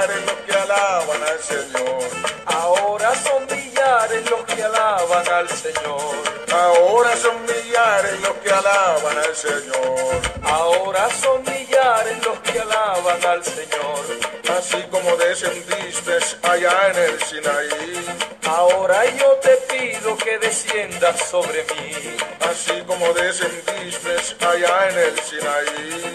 millares los que alaban al Señor. Ahora son millares los que alaban al Señor. Ahora son millares los que alaban al Señor. Ahora son millares los que alaban al Señor. Así como descendiste allá en el Sinaí. Ahora yo te pido que desciendas sobre mí. Así como descendiste allá en el Sinaí.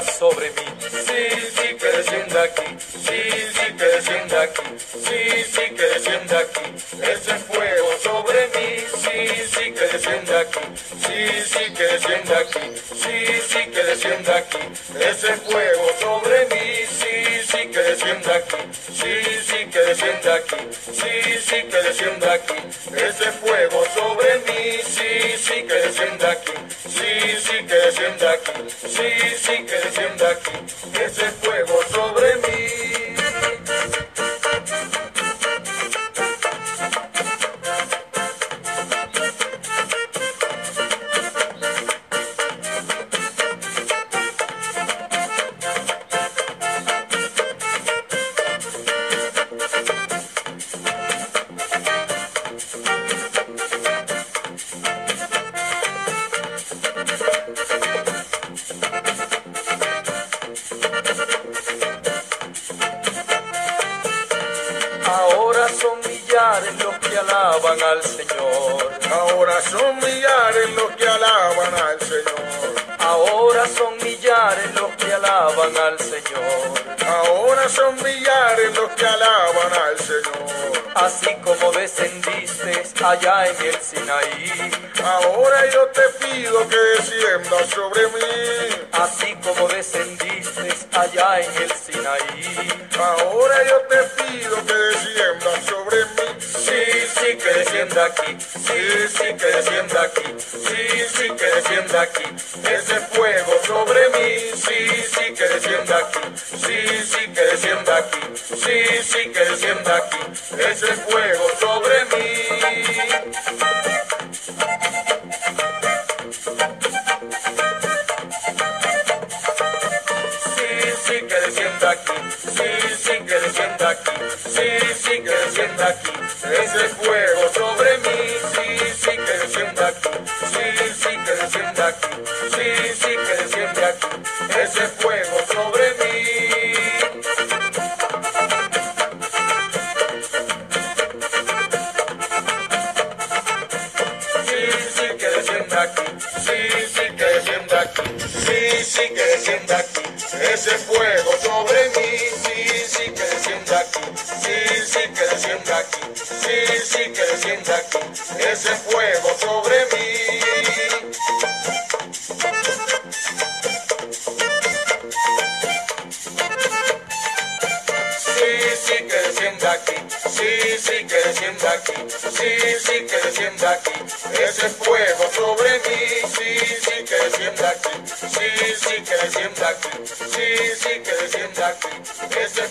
Sobre mí. Sí, sí, que descienda aquí. Sí, sí, que descienda aquí. Sí, sí, que descienda aquí. Ese fuego sobre mí. Sí, sí, que descienda aquí. Sí, sí, que descienda aquí. Sí, sí, que descienda aquí. Ese fuego sobre mí. Sí, sí, que descienda aquí. Sí, sí, que descienda aquí. Sí, sí, que descienda aquí. Ese fuego sobre mí. Sí, sí, que descienda aquí. Sí, sí, que descienda aquí. Sí, sí, que Ahora son millares los que alaban al Señor. Ahora son millares los que alaban al Señor. Ahora son millares los que alaban al Señor. Ahora son millares los que alaban al Señor. Así como descendiste allá en el Sinaí. Ahora yo te pido que desciendas sobre mí. Así como descendiste allá en el Sinaí. Ahora yo te pido que desciendas sobre mí. Sí, sí, que descienda aquí. Sí, sí, que descienda aquí. Sí, sí, que descienda aquí. Ese fuego sobre mí. Sí, sí, que descienda aquí. Sí, sí, que descienda aquí. Sí, sí, que descienda aquí. Ese fuego sobre mí. Sí, sí, que descienda aquí. Sí, sí, que descienda aquí. Ese fuego sobre mí. Sí, sí, que descienda aquí. Sí, sí, que descienda aquí. Sí, sí, que descienda aquí. Ese fuego sobre mí. Sí, sí, que descienda aquí. Sí, sí, que descienda aquí. Sí, sí, que descienda aquí. Ese fuego fuego sobre mí. Sí, sí, que descienda aquí. Sí, sí, que descienda aquí. Sí, sí, que descienda aquí. Ese fuego sobre mí. Sí, sí, que descienda aquí. Sí, sí, que descienda aquí. Sí, sí, que descienda aquí. Ese